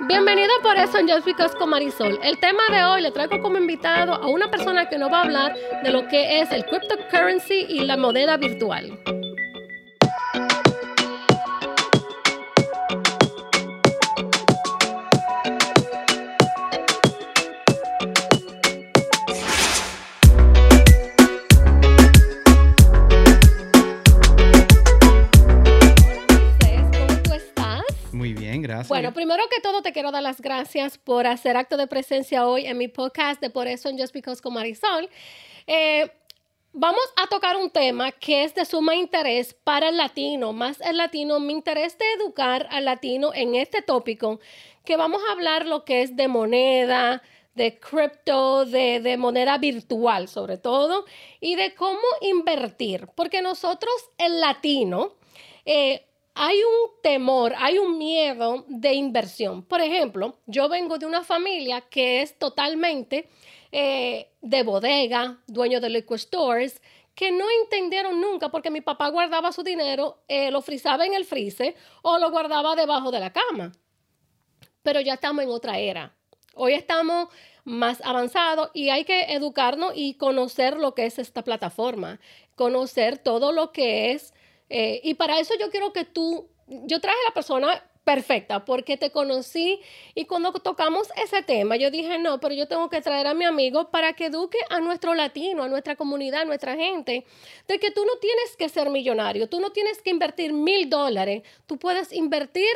Bienvenido por eso en Just Because Marisol. El tema de hoy le traigo como invitado a una persona que nos va a hablar de lo que es el cryptocurrency y la moneda virtual. Bueno, primero que todo te quiero dar las gracias por hacer acto de presencia hoy en mi podcast de Por eso en Just Because con Marisol. Eh, vamos a tocar un tema que es de suma interés para el latino, más el latino, mi interés de educar al latino en este tópico, que vamos a hablar lo que es de moneda, de cripto, de, de moneda virtual sobre todo, y de cómo invertir, porque nosotros, el latino, eh, hay un temor, hay un miedo de inversión. Por ejemplo, yo vengo de una familia que es totalmente eh, de bodega, dueño de liquor stores, que no entendieron nunca porque mi papá guardaba su dinero, eh, lo frizaba en el freezer o lo guardaba debajo de la cama. Pero ya estamos en otra era. Hoy estamos más avanzados y hay que educarnos y conocer lo que es esta plataforma, conocer todo lo que es eh, y para eso yo quiero que tú, yo traje a la persona perfecta porque te conocí y cuando tocamos ese tema yo dije, no, pero yo tengo que traer a mi amigo para que eduque a nuestro latino, a nuestra comunidad, a nuestra gente, de que tú no tienes que ser millonario, tú no tienes que invertir mil dólares, tú puedes invertir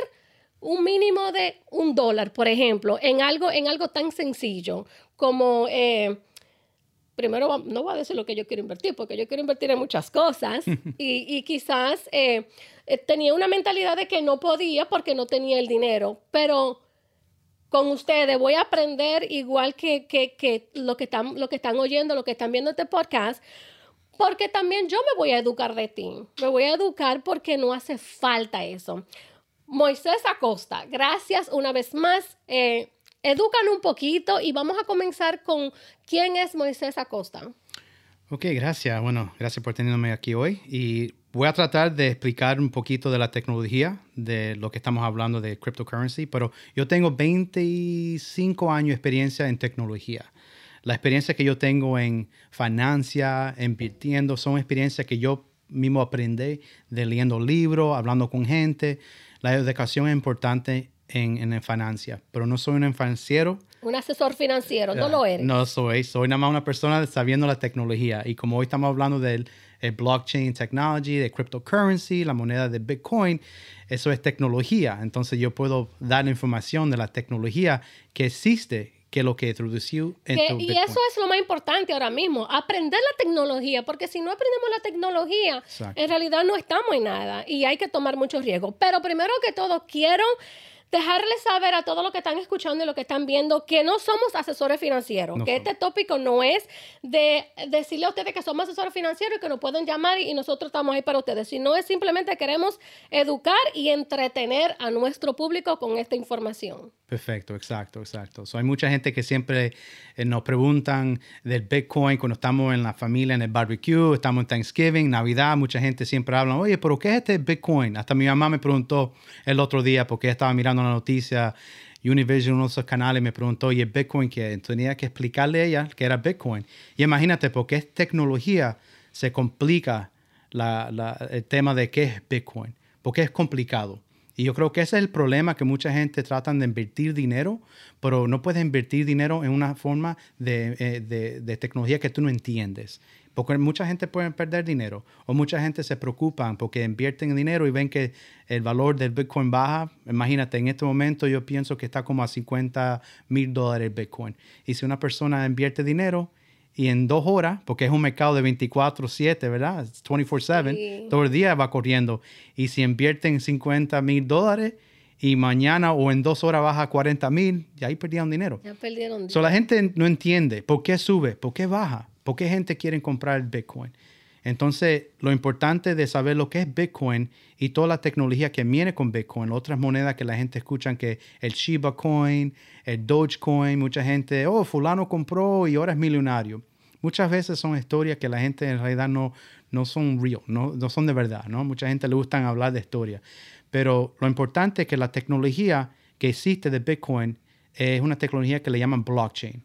un mínimo de un dólar, por ejemplo, en algo, en algo tan sencillo como... Eh, primero no voy a decir lo que yo quiero invertir, porque yo quiero invertir en muchas cosas y, y quizás eh, eh, tenía una mentalidad de que no podía porque no tenía el dinero, pero con ustedes voy a aprender igual que, que, que lo, que están, lo que están oyendo, lo que están viendo este podcast, porque también yo me voy a educar de ti, me voy a educar porque no hace falta eso. Moisés Acosta, gracias una vez más. Eh, edúcanos un poquito y vamos a comenzar con quién es Moisés Acosta. Ok, gracias. Bueno, gracias por tenerme aquí hoy. Y voy a tratar de explicar un poquito de la tecnología, de lo que estamos hablando de cryptocurrency, pero yo tengo 25 años de experiencia en tecnología. La experiencia que yo tengo en financia, invirtiendo, son experiencias que yo mismo aprendí de leyendo libros, hablando con gente. La educación es importante en, en financia, pero no soy un financiero. Un asesor financiero, no lo eres. No soy, soy nada más una persona sabiendo la tecnología. Y como hoy estamos hablando del el blockchain technology, de cryptocurrency, la moneda de Bitcoin, eso es tecnología. Entonces yo puedo dar información de la tecnología que existe, que lo que introdució en Que- tu y Bitcoin. eso es lo más importante ahora mismo, aprender la tecnología, porque si no aprendemos la tecnología, Exacto. en realidad no estamos en nada y hay que tomar muchos riesgos. Pero primero que todo, quiero dejarles saber a todos los que están escuchando y los que están viendo que no somos asesores financieros, No que somos. este tópico no es de decirle a ustedes que somos asesores financieros y que nos pueden llamar y nosotros estamos ahí para ustedes, sino es simplemente queremos educar y entretener a nuestro público con esta información. Perfecto, exacto, exacto. So, hay mucha gente que siempre eh, nos preguntan del Bitcoin cuando estamos en la familia, en el barbecue, estamos en Thanksgiving, Navidad, mucha gente siempre habla, oye, pero ¿qué es este Bitcoin? Hasta mi mamá me preguntó el otro día porque estaba mirando la noticia, Univision, uno de esos canales, me preguntó, ¿y el Bitcoin qué? es?". Tenía que explicarle a ella que era Bitcoin. Y imagínate, porque es tecnología, se complica el tema de qué es Bitcoin, porque es complicado. Y yo creo que ese es el problema, que mucha gente tratan de invertir dinero, pero no puedes invertir dinero en una forma de, eh, de- de tecnología que tú no entiendes. Porque mucha gente puede perder dinero o mucha gente se preocupan porque invierten dinero y ven que el valor del Bitcoin baja. Imagínate, en este momento yo pienso que está como a 50 mil dólares el Bitcoin. Y si una persona invierte dinero y en dos horas, porque es un mercado de 24/7, ¿verdad? It's 24/7, Sí. todo el día va corriendo. Y si invierten 50 mil dólares y mañana o en dos horas baja a 40 mil, ya ahí perdieron dinero. Ya perdieron. So, la gente no entiende por qué sube, por qué baja, por qué gente quiere comprar el Bitcoin. Entonces, lo importante de saber lo que es Bitcoin y toda la tecnología que viene con Bitcoin, otras monedas que la gente escucha que el Shiba Coin, el Dogecoin, mucha gente, oh, fulano compró y ahora es millonario. Muchas veces son historias que la gente en realidad no, no son real, no, no son de verdad, ¿no? Mucha gente le gusta hablar de historias. Pero lo importante es que la tecnología que existe de Bitcoin es una tecnología que le llaman blockchain.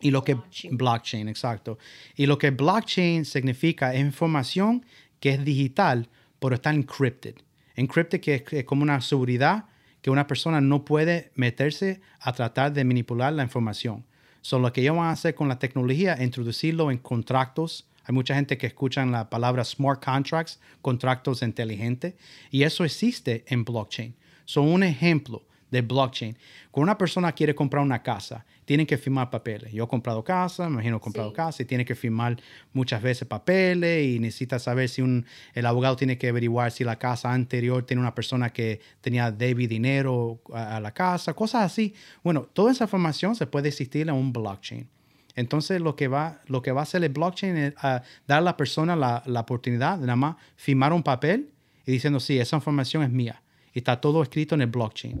Y lo que blockchain, exacto. Y lo que blockchain significa es información que es digital, pero está encrypted. Encrypted que es, como una seguridad que una persona no puede meterse a tratar de manipular la información. So, lo que ellos van a hacer con la tecnología es introducirlo en contratos. Hay mucha gente que escucha la palabra smart contracts, contratos inteligentes, y eso existe en blockchain. Son un ejemplo de blockchain. Cuando una persona quiere comprar una casa, tiene que firmar papeles. Yo he comprado casa, me imagino he comprado casa, y tiene que firmar muchas veces papeles y necesita saber si un, el abogado tiene que averiguar si la casa anterior tiene una persona que tenía debit dinero a, la casa, cosas así. Bueno, toda esa información se puede existir en un blockchain. Entonces, lo que va, lo que va a hacer el blockchain es dar a la persona la, la oportunidad de nada más firmar un papel y diciendo, sí, esa información es mía está todo escrito en el blockchain.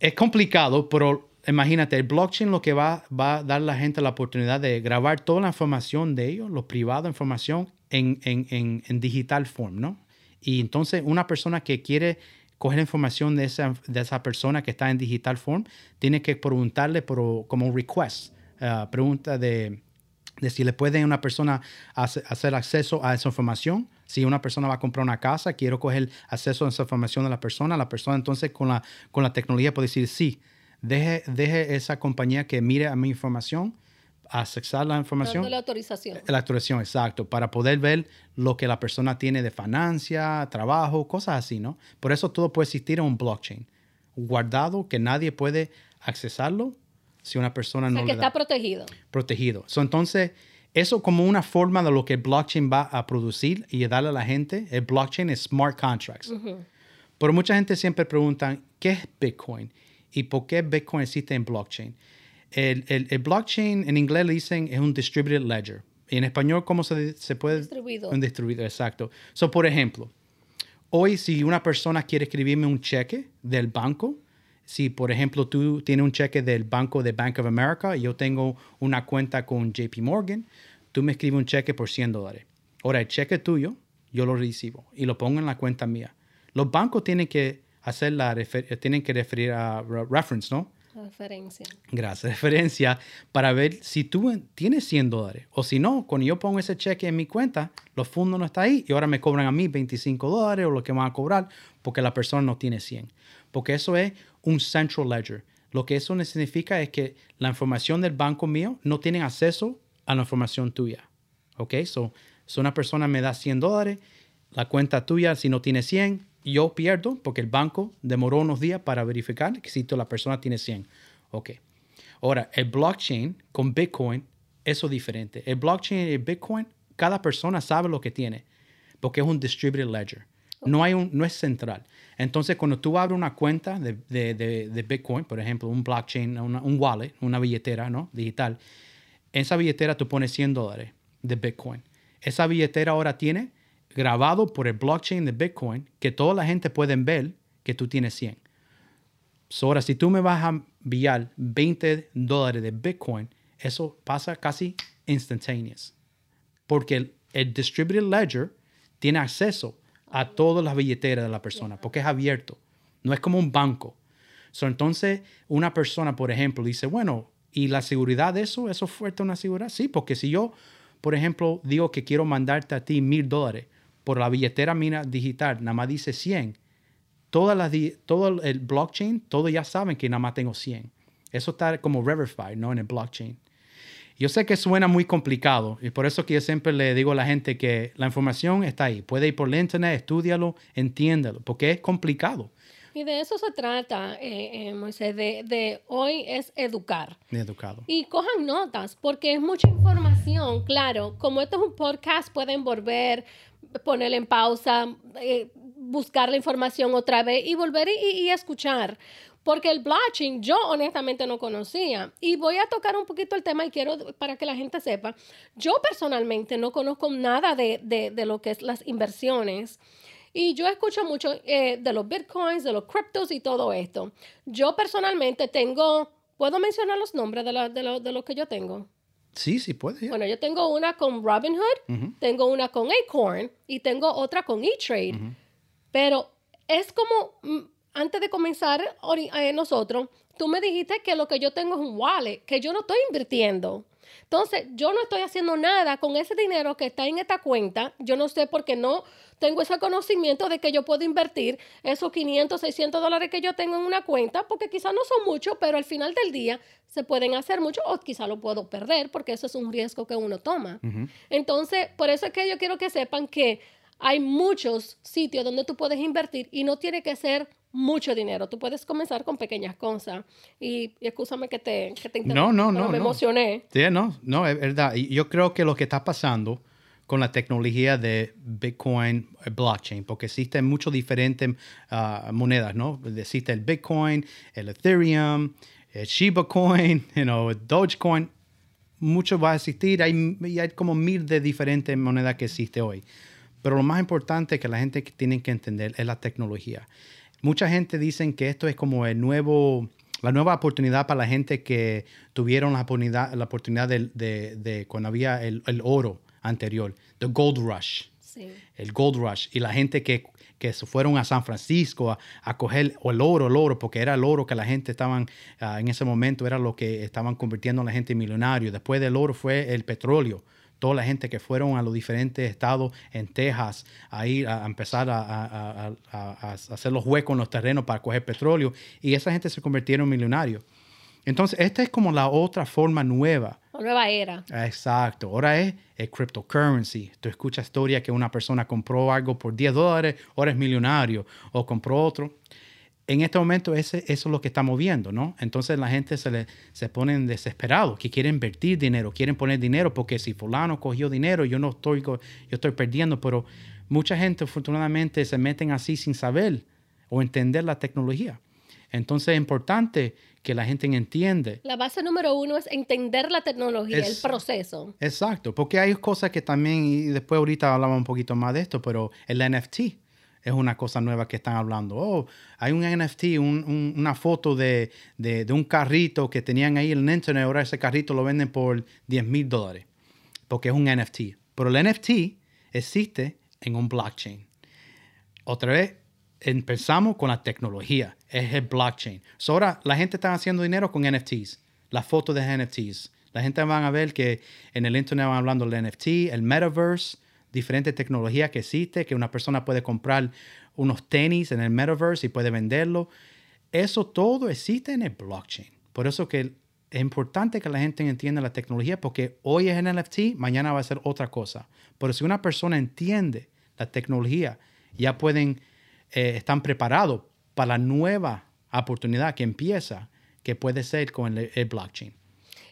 Es complicado, pero imagínate, el blockchain lo que va, va a dar a la gente la oportunidad de grabar toda la información de ellos, lo privado, información en, en, en, digital form, ¿no? Y entonces una persona que quiere coger información de esa, de esa persona que está en digital form, tiene que preguntarle por, como un request, uh, pregunta de, de si le puede una persona hacer acceso a esa información. Si una persona va a comprar una casa, quiero coger acceso a esa información de la persona, la persona entonces con la, con la tecnología puede decir, sí, deje, deje esa compañía que mire a mi información, accesar la información. la autorización. La autorización, exacto, para poder ver lo que la persona tiene de financia, trabajo, cosas así, ¿no? Por eso todo puede existir en un blockchain, guardado, que nadie puede accesarlo si una persona o sea, que está protegido. Protegido. entonces, eso como una forma de lo que blockchain va a producir y darle a la gente, el blockchain es smart contracts. Pero mucha gente siempre pregunta, ¿qué es Bitcoin? ¿Y por qué Bitcoin existe en blockchain? El, el, blockchain en inglés le dicen es un distributed ledger. Y en español, ¿cómo se, se puede? Distribuido. Un distribuido, exacto. So, por ejemplo, hoy si una persona quiere escribirme un cheque del banco, si, por ejemplo, tú tienes un cheque del banco de Bank of America y yo tengo una cuenta con JP Morgan, tú me escribes un cheque por 100 dólares. Ahora, el cheque tuyo, yo lo recibo y lo pongo en la cuenta mía. Los bancos tienen que hacer la tienen que referir a reference, ¿no? Referencia. Gracias, referencia para ver si tú tienes 100 dólares. O si no, cuando yo pongo ese cheque en mi cuenta, los fondos no están ahí y ahora me cobran a mí 25 dólares o lo que van a cobrar porque la persona no tiene 100. Porque eso es un central ledger. Lo que eso significa es que la información del banco mío no tiene acceso a la información tuya. ¿Ok? So, si una persona me da 100 dólares, la cuenta tuya, si no tiene 100, yo pierdo porque el banco demoró unos días para verificar que si la persona tiene 100. Ok. Ahora, el blockchain con Bitcoin, eso es diferente. El blockchain y Bitcoin, cada persona sabe lo que tiene porque es un distributed ledger. No, hay un, no es central. Entonces, cuando tú abres una cuenta de, de, de, Bitcoin, por ejemplo, un blockchain, un wallet, una billetera ¿no? digital, esa billetera tú pones 100 dólares de Bitcoin. Esa billetera ahora tiene grabado por el blockchain de Bitcoin que toda la gente puede ver que tú tienes 100. ahora, si tú me vas a enviar 20 dólares de Bitcoin, eso pasa casi instantaneous. Porque el, el distributed ledger tiene acceso a todas las billeteras de la persona, porque es abierto. No es como un banco. entonces, una persona, por ejemplo, dice, bueno, ¿y la seguridad de eso? ¿Eso fuerte una seguridad? Sí, porque si yo, por ejemplo, digo que quiero mandarte a ti mil dólares por la billetera mina digital, nada más dice 100, toda la, todo el blockchain, todos ya saben que nada más tengo 100. Eso está como verified, ¿no? En el blockchain. Yo sé que suena muy complicado y por eso que yo siempre le digo a la gente que la información está ahí. Puede ir por la internet, estudialo, entiéndelo, porque es complicado. Y de eso se trata, eh, eh, Moisés, de, de, hoy es educar. Educado. Y cojan notas, porque es mucha información, claro. Como esto es un podcast, pueden volver, ponerle en pausa, eh, buscar la información otra vez y volver y, y escuchar. Porque el blockchain yo honestamente no conocía. Y voy a tocar un poquito el tema y quiero para que la gente sepa. Yo personalmente no conozco nada de, de, lo que es las inversiones. Y yo escucho mucho eh, de los bitcoins, de los criptos y todo esto. Yo personalmente tengo, ¿puedo mencionar los nombres de, la, de, lo, de lo que yo tengo? Sí, sí, puede. Bueno, yo tengo una con Robinhood, tengo una con Acorn y tengo otra con E-Trade. Pero es como, mm, antes de comenzar eh, nosotros, tú me dijiste que lo que yo tengo es un wallet, que yo no estoy invirtiendo. Entonces, yo no estoy haciendo nada con ese dinero que está en esta cuenta. Yo no sé por qué no tengo ese conocimiento de que yo puedo invertir esos 500, 600 dólares que yo tengo en una cuenta, porque quizás no son muchos, pero al final del día se pueden hacer mucho o quizás lo puedo perder, porque eso es un riesgo que uno toma. Entonces, por eso es que yo quiero que sepan que hay muchos sitios donde tú puedes invertir y no tiene que ser mucho dinero. Tú puedes comenzar con pequeñas cosas. Y, y escúchame que te, que te No, no, no. Me emocioné. Sí, no, no, es verdad. Y yo creo que lo que está pasando con la tecnología de Bitcoin, eh, blockchain, porque existen muchas diferentes ah, monedas, ¿no? Existe el Bitcoin, el Ethereum, el Shiba Coin, you know, el Dogecoin. Mucho va a existir. Hay, hay como mil de diferentes monedas que existe hoy. Pero lo más importante que la gente tiene que entender es la tecnología. Mucha gente dice que esto es como el nuevo, la nueva oportunidad para la gente que tuvieron la oportunidad, la oportunidad de, de, cuando había el, el, oro anterior, the gold rush. El gold rush. Y la gente que, que fueron a San Francisco a, coger el oro, el oro, porque era el oro que la gente estaban, ah, en ese momento era lo que estaban convirtiendo a la gente en millonario. Después del oro fue el petróleo toda la gente que fueron a los diferentes estados en Texas a ir a, empezar a, hacer los huecos en los terrenos para coger petróleo y esa gente se convirtieron en millonarios. Entonces, esta es como la otra forma nueva. La nueva era. Exacto. Ahora es el cryptocurrency. Tú escuchas historia que una persona compró algo por 10 dólares, ahora es millonario, o compró otro en este momento ese, eso es lo que estamos viendo, ¿no? Entonces la gente se, le, se ponen desesperados, que quieren invertir dinero, quieren poner dinero, porque si fulano cogió dinero, yo no estoy, yo estoy perdiendo, pero mucha gente afortunadamente se meten así sin saber o entender la tecnología. Entonces es importante que la gente entiende. La base número uno es entender la tecnología, el proceso. Exacto, porque hay cosas que también, y después ahorita hablamos un poquito más de esto, pero el NFT es una cosa nueva que están hablando. Oh, hay un NFT, una foto de, un carrito que tenían ahí en internet, ahora ese carrito lo venden por 10 mil dólares, porque es un NFT. Pero el NFT existe en un blockchain. Otra vez, empezamos con la tecnología, es el blockchain. ahora la gente está haciendo dinero con NFTs, las fotos de NFTs. La gente va a ver que en el internet van hablando del NFT, el metaverse, diferentes tecnologías que existe, que una persona puede comprar unos tenis en el metaverse y puede venderlo. Eso todo existe en el blockchain. Por eso que es importante que la gente entienda la tecnología porque hoy es en NFT, mañana va a ser otra cosa. Pero si una persona entiende la tecnología, ya pueden, eh, están preparados para la nueva oportunidad que empieza, que puede ser con el blockchain.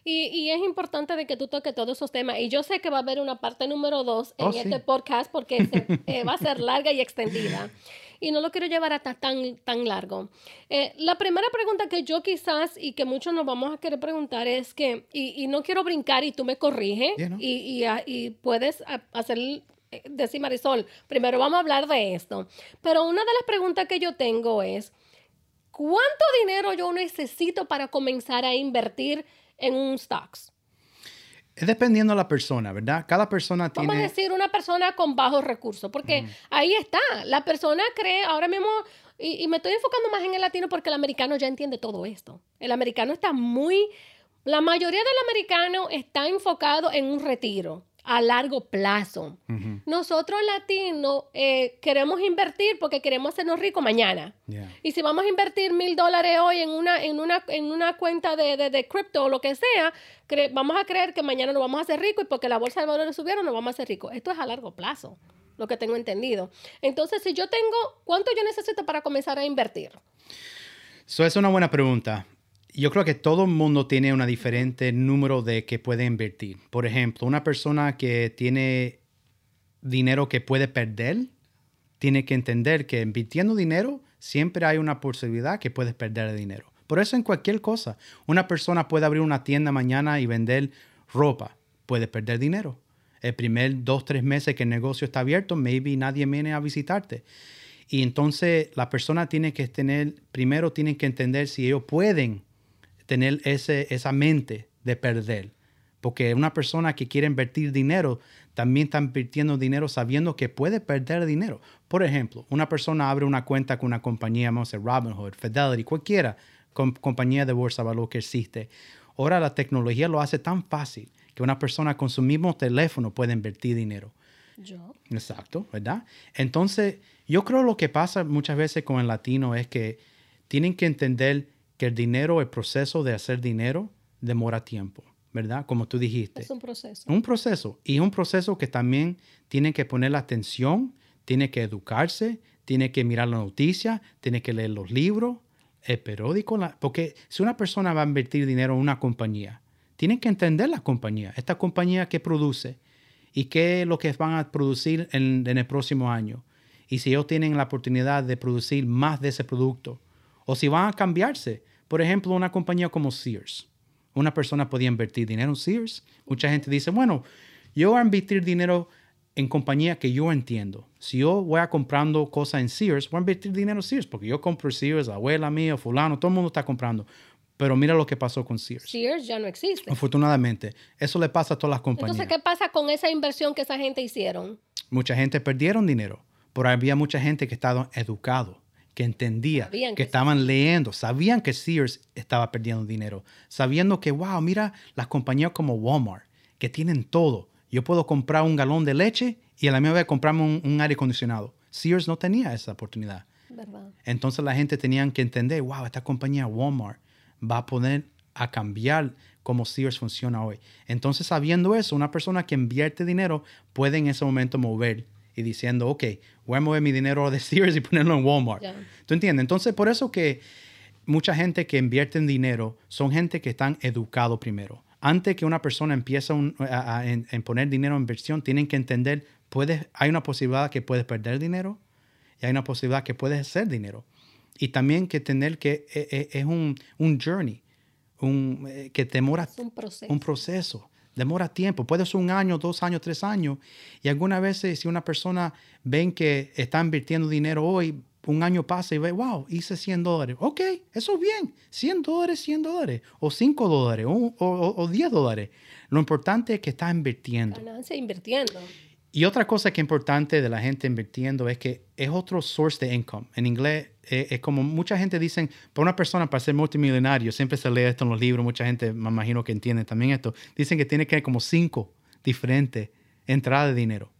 Y, es importante de que tú toques todos esos temas. Y yo sé que va a haber una parte número dos en oh, este podcast porque eh, va a ser larga y extendida. Y no lo quiero llevar hasta tan, tan largo. Eh, la primera pregunta que yo quizás y que muchos nos vamos a querer preguntar es que, y, no quiero brincar y tú me corriges y, y, puedes hacer eh, decir Marisol, primero vamos a hablar de esto. Pero una de las preguntas que yo tengo es, ¿cuánto dinero yo necesito para comenzar a invertir en un stocks? Es dependiendo de la persona, ¿verdad? Cada persona tiene... Vamos a decir una persona con bajos recursos, porque ahí está. La persona cree, ahora mismo, y, y, me estoy enfocando más en el latino porque el americano ya entiende todo esto. El americano está muy... La mayoría del americano está enfocado en un retiro a largo plazo. Nosotros latinos eh, queremos invertir porque queremos hacernos ricos mañana. Y si vamos a invertir mil dólares hoy en una, en una, en una cuenta de, de, cripto o lo que sea, vamos a creer que mañana nos vamos a hacer ricos y porque la bolsa de valores subieron nos vamos a hacer ricos. Esto es a largo plazo, lo que tengo entendido. Entonces, si yo tengo, ¿cuánto yo necesito para comenzar a invertir? Eso es una buena pregunta yo creo que todo el mundo tiene un diferente número de que puede invertir. Por ejemplo, una persona que tiene dinero que puede perder, tiene que entender que invirtiendo dinero siempre hay una posibilidad que puedes perder dinero. Por eso en cualquier cosa, una persona puede abrir una tienda mañana y vender ropa, puede perder dinero. El primer dos, tres meses que el negocio está abierto, maybe nadie viene a visitarte. Y entonces la persona tiene que tener, primero tienen que entender si ellos pueden tener ese, esa mente de perder. Porque una persona que quiere invertir dinero también está invirtiendo dinero sabiendo que puede perder dinero. Por ejemplo, una persona abre una cuenta con una compañía, vamos a decir Robinhood, Fidelity, cualquiera compañía de bolsa de valor que existe. Ahora la tecnología lo hace tan fácil que una persona con su mismo teléfono puede invertir dinero. Yo. Exacto, ¿verdad? Entonces, yo creo lo que pasa muchas veces con el latino es que tienen que entender que el dinero, el proceso de hacer dinero, demora tiempo, ¿verdad? Como tú dijiste. Es un proceso. Un proceso. Y un proceso que también tiene que poner la atención, tiene que educarse, tiene que mirar la noticia, tiene que leer los libros, el periódico. porque si una persona va a invertir dinero en una compañía, tienen que entender la compañía, esta compañía que produce y qué es lo que van a producir en, el próximo año. Y si ellos tienen la oportunidad de producir más de ese producto, o si van a cambiarse. Por ejemplo, una compañía como Sears. Una persona podía invertir dinero en Sears. Mucha gente dice, bueno, yo voy a invertir dinero en compañía que yo entiendo. Si yo voy a comprando cosas en Sears, voy a invertir dinero en Sears, porque yo compro Sears, abuela mía, fulano, todo el mundo está comprando. Pero mira lo que pasó con Sears. Sears ya no existe. Afortunadamente. Eso le pasa a todas las compañías. Entonces, ¿qué pasa con esa inversión que esa gente hicieron? Mucha gente perdieron dinero, pero había mucha gente que estaba educado, que entendía, que, estaban leyendo, sabían que Sears estaba perdiendo dinero, sabiendo que, wow, mira las compañías como Walmart, que tienen todo. Yo puedo comprar un galón de leche y a la misma vez comprarme un, aire acondicionado. Sears no tenía esa oportunidad. Entonces la gente tenía que entender, wow, esta compañía Walmart va a poner a cambiar cómo Sears funciona hoy. Entonces, sabiendo eso, una persona que invierte dinero puede en ese momento mover y diciendo, ok, voy a mover mi dinero de Sears y ponerlo en Walmart. ¿Tú entiendes? Entonces, por eso que mucha gente que invierte en dinero son gente que están educados primero. Antes que una persona empiece a, poner dinero en inversión, tienen que entender, puedes, hay una posibilidad que puedes perder dinero y hay una posibilidad que puedes hacer dinero. Y también que tener que eh, eh, es, un, un, journey, un, eh, que demora un proceso. un proceso. Demora tiempo, puede ser un año, dos años, tres años. Y algunas veces si una persona ven que está invirtiendo dinero hoy, un año pasa y ve, wow, hice 100 dólares. Ok, eso es bien. 100 dólares, 100 dólares. O 5 dólares, o, o, 10 dólares. Lo importante es que está invirtiendo. Ganancia invirtiendo. Y otra cosa que es importante de la gente invirtiendo es que es otro source de income. En inglés eh, es, como mucha gente dice, para una persona para ser multimillonario, siempre se lee esto en los libros, mucha gente me imagino que entiende también esto, dicen que tiene que haber como cinco diferentes entradas de dinero.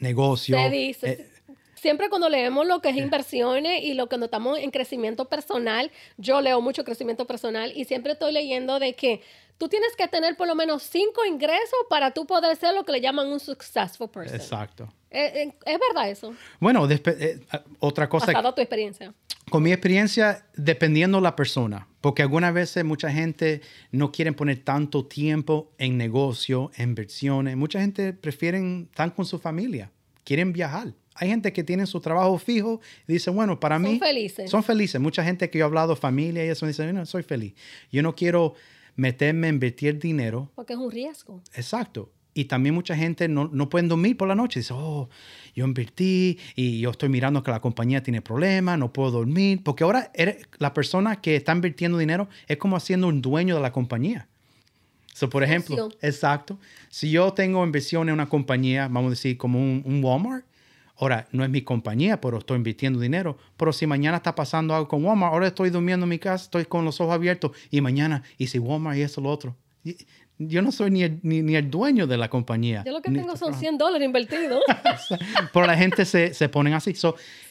Negocio. Se dice. Eh, siempre cuando leemos lo que es inversiones y lo que notamos en crecimiento personal, yo leo mucho crecimiento personal y siempre estoy leyendo de que tú tienes que tener por lo menos cinco ingresos para tú poder ser lo que le llaman un successful person. Exacto. Eh, eh, ¿Es, verdad eso? Bueno, eh, otra cosa. Basado tu experiencia. Con mi experiencia, dependiendo la persona, porque algunas veces mucha gente no quiere poner tanto tiempo en negocio, en inversiones. Mucha gente prefieren estar con su familia, quieren viajar. Hay gente que tiene su trabajo fijo y dice, bueno, para mí... Son felices. Son felices. Mucha gente que yo he hablado, familia y eso, dice, no, soy feliz. Yo no quiero meterme invertir dinero. Porque es un riesgo. Exacto. Y también mucha gente no, no puede dormir por la noche. Dice, oh, yo invertí y yo estoy mirando que la compañía tiene problemas, no puedo dormir. Porque ahora la persona que está invirtiendo dinero es como haciendo un dueño de la compañía. So, por ejemplo, exacto. Si yo tengo inversión en una compañía, vamos a decir como un, un Walmart, Ahora, no es mi compañía, pero estoy invirtiendo dinero. Pero si mañana está pasando algo con Walmart, ahora estoy durmiendo en mi casa, estoy con los ojos abiertos y mañana, y si Walmart y eso, lo otro. Yo no soy ni el, ni, el dueño de la compañía. Yo lo que tengo son 100 dólares invertidos. pero la gente se, se pone así.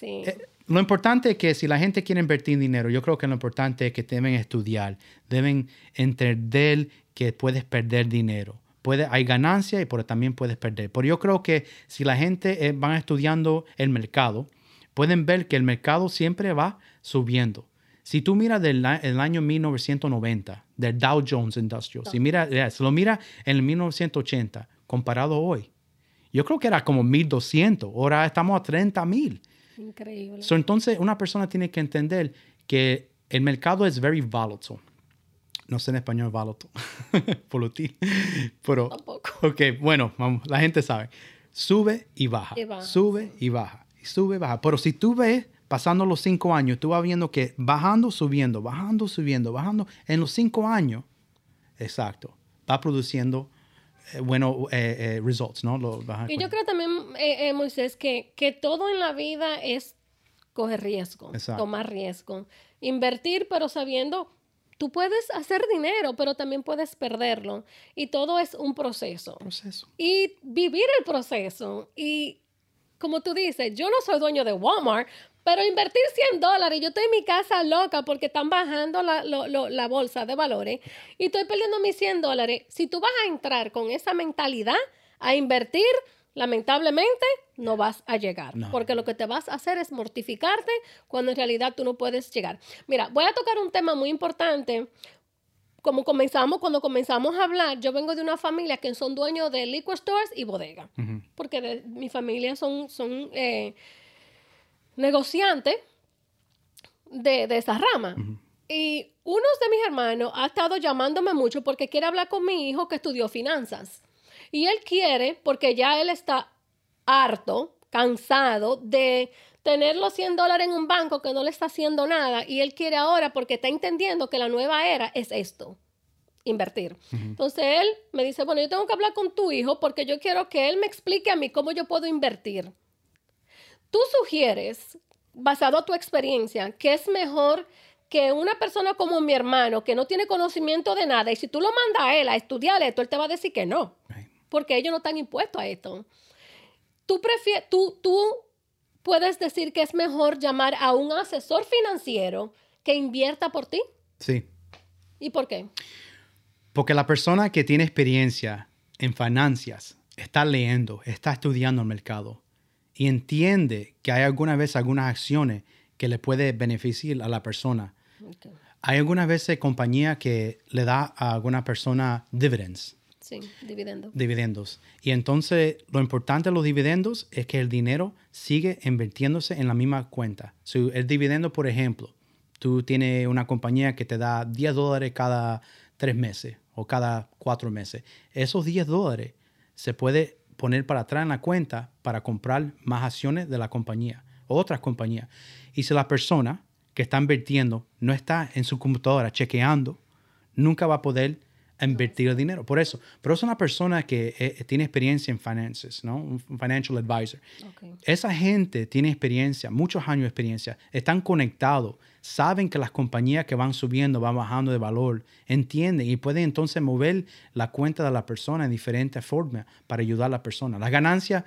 Eh, lo importante es que si la gente quiere invertir dinero, yo creo que lo importante es que deben estudiar, deben entender que puedes perder dinero puede, hay ganancia y por, también puedes perder. Pero yo creo que si la gente eh, va estudiando el mercado, pueden ver que el mercado siempre va subiendo. Si tú miras del el año 1990, del Dow Jones Industrial, si mira, lo mira en el 1980, comparado hoy, yo creo que era como 1200, ahora estamos a 30 mil. Increíble. entonces, una persona tiene que entender que el mercado es very volatile no sé en español volatile, ti pero... Tampoco. Ok, bueno, vamos, la gente sabe. Sube y baja, sube y baja, y sube y baja. Pero si tú ves, pasando los cinco años, tú vas viendo que bajando, subiendo, bajando, subiendo, bajando, en los cinco años, exacto, va produciendo eh, buenos eh, eh, results, ¿no? Lo- Y yo creo también, eh, eh, Moisés, que, que todo en la vida es coger riesgo, Exacto. tomar riesgo, invertir, pero sabiendo, tú puedes hacer dinero, pero también puedes perderlo. Y todo es un proceso. proceso. Y vivir el proceso. Y como tú dices, yo no soy dueño de Walmart, pero invertir 100 dólares, yo estoy en mi casa loca porque están bajando la, lo- lo- la bolsa de valores y estoy perdiendo mis 100 dólares. Si tú vas a entrar con esa mentalidad a invertir, lamentablemente no vas a llegar, No. porque lo que te vas a hacer es mortificarte cuando en realidad tú no puedes llegar. Mira, voy a tocar un tema muy importante como comenzamos, cuando comenzamos a hablar, yo vengo de una familia que son dueños de liquor stores y bodega. Porque de- mi familia son, son eh, negociantes de, de esa rama. Y uno de mis hermanos ha estado llamándome mucho porque quiere hablar con mi hijo que estudió finanzas. Y él quiere, porque ya él está harto, cansado de tener los 100 dólares en un banco que no le está haciendo nada. Y él quiere ahora, porque está entendiendo que la nueva era es esto, invertir. Entonces él me dice, bueno, yo tengo que hablar con tu hijo porque yo quiero que él me explique a mí cómo yo puedo invertir. Tú sugieres, basado a tu experiencia, que es mejor que una persona como mi hermano, que no tiene conocimiento de nada, y si tú lo mandas a él a estudiar esto, él te va a decir que no. Porque ellos no están impuestos a esto. Tú, tú, tú puedes decir que es mejor llamar a un asesor financiero que invierta por ti. Sí. ¿Y por qué? Porque la persona que tiene experiencia en finanzas está leyendo, está estudiando el mercado y entiende que hay alguna vez algunas acciones que le puede beneficiar a la persona. Hay algunas veces compañía que le da a alguna persona dividends, Sí, dividendo. dividendos. Y entonces lo importante de los dividendos es que el dinero sigue invirtiéndose en la misma cuenta. Si el dividendo, por ejemplo, tú tienes una compañía que te da 10 dólares cada tres meses o cada cuatro meses. Esos 10 dólares se puede poner para atrás en la cuenta para comprar más acciones de la compañía, otras compañías. Y si la persona que está invirtiendo no está en su computadora chequeando, nunca va a poder invertir el dinero. Por eso, pero es una persona que eh, tiene experiencia en finanzas, ¿no? Un financial advisor. Esa gente tiene experiencia, muchos años de experiencia, están conectados, saben que las compañías que van subiendo, van bajando de valor, entienden y pueden entonces mover la cuenta de la persona en diferentes formas para ayudar a la persona. Las ganancias,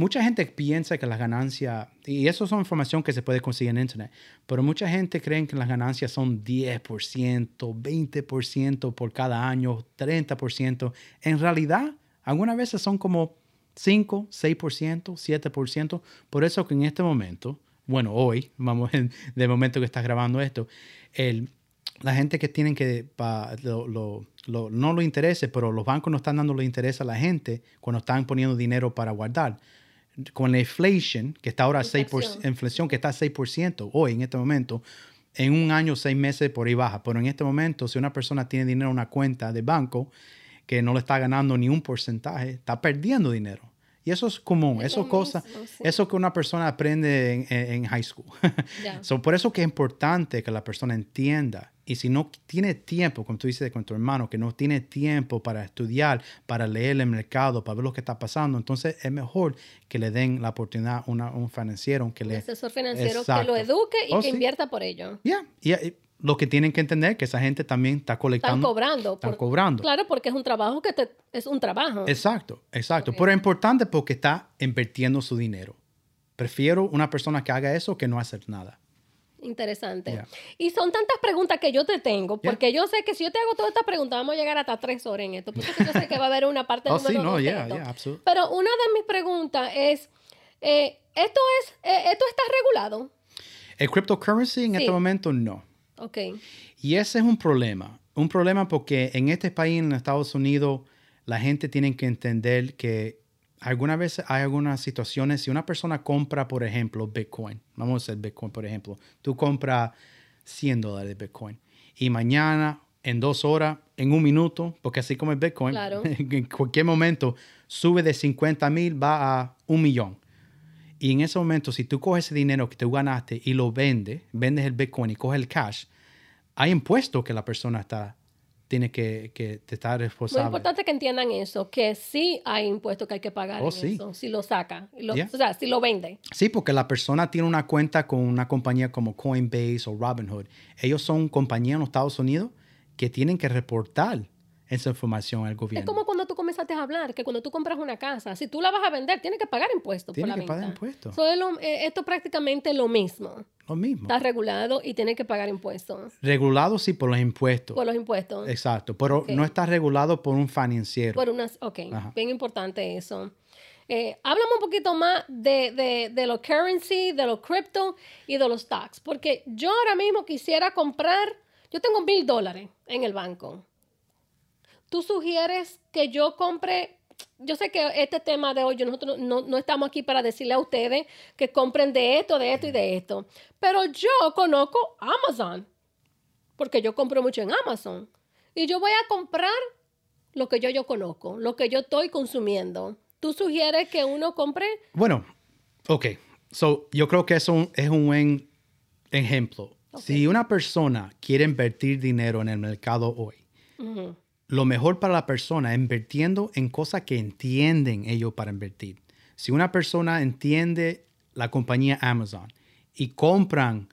mucha gente piensa que las ganancias, y eso es información que se puede conseguir en Internet, pero mucha gente cree que las ganancias son 10%, 20% por cada año, 30%. En realidad, algunas veces son como 5, 6%, 7%. Por eso que en este momento, bueno, hoy, vamos, en, de momento que estás grabando esto, el, la gente que tienen que, pa- lo- lo- lo- no lo interese, pero los bancos no están dando los interés a la gente cuando están poniendo dinero para guardar. Con la inflation, que está ahora a 6%, Inflación. inflación que está a 6% hoy, en este momento, en un año, seis meses por ahí baja. Pero en este momento, si una persona tiene dinero en una cuenta de banco que no le está ganando ni un porcentaje, está perdiendo dinero. Y eso es común, Es eso cosa, sí. eso que una persona aprende en, en- high school. Ya. So, por eso que es importante que la persona entienda. Y si no tiene tiempo, como tú dices con tu hermano, que no tiene tiempo para estudiar, para leer el mercado, para ver lo que está pasando, entonces es mejor que le den la oportunidad a una- un financiero que Un le... asesor financiero que Exacto. lo eduque y Oh, que sí. invierta por ello. Ya, lo que tienen que entender es que esa gente también está Están colectando. cobrando. Están por- cobrando. Claro, porque es un trabajo que te, es un trabajo. Exacto, exacto. Pero es importante porque está invirtiendo su dinero. Prefiero una persona que haga eso que no hacer nada. Interesante. Yeah. Y son tantas preguntas que yo te tengo, Yeah. porque yo sé que si yo te hago todas estas preguntas, vamos a llegar hasta tres horas en esto. Porque yo sé que va a haber una parte Oh, sí, no, de yeah. Pero una de mis preguntas es, eh, ¿esto, es eh, ¿esto está regulado? El cryptocurrency en Sí. este momento no. Ok. Y ese es un problema. Un problema porque en este país, en Estados Unidos, la gente tiene que entender que algunas veces hay algunas situaciones. Si una persona compra, por ejemplo, Bitcoin, vamos a hacer Bitcoin, por ejemplo, tú compras 100 dólares de Bitcoin y mañana, en dos horas, en un minuto, porque así como el Bitcoin, Claro. en cualquier momento sube de 50 mil, va a un millón. Y en ese momento, si tú coges ese dinero que tú ganaste y lo vendes, vendes el Bitcoin y coges el cash, hay impuestos que la persona está tiene que, que te estar Muy responsable. importante que entiendan eso, que sí hay impuestos que hay que pagar Oh, en sí. eso, si lo saca, y lo- Yeah. o sea, si lo vende. Sí, porque la persona tiene una cuenta con una compañía como Coinbase o Robinhood. Ellos son compañías en los Estados Unidos que tienen que reportar esa información al Es gobierno. como cuando a hablar, que cuando tú compras una casa, si tú la vas a vender, tienes que pagar impuestos Tiene por la que pagar venta. impuestos. So, es lo- eh, esto es prácticamente lo mismo. Lo mismo. Está regulado y tiene que pagar impuestos Regulado sí por los impuestos. por los impuestos. Exacto, pero no está regulado por un financiero. Por unas, ok, Ajá. bien importante eso. Eh, háblame un poquito más de, de, de los currency, de los crypto y de los stocks, porque yo ahora mismo quisiera comprar, yo tengo mil dólares en el banco. Tú sugieres que yo compre, yo sé que este tema de hoy, nosotros no, no estamos aquí para decirle a ustedes que compren de esto, de esto y de esto, pero yo conozco Amazon, porque yo compro mucho en Amazon, y yo voy a comprar lo que yo, yo conozco, lo que yo estoy consumiendo. ¿Tú sugieres que uno compre? Bueno, ok. So, yo creo que eso es un buen ejemplo. Si una persona quiere invertir dinero en el mercado hoy. Lo mejor para la persona invirtiendo en cosas que entienden ellos para invertir. Si una persona entiende la compañía Amazon y compran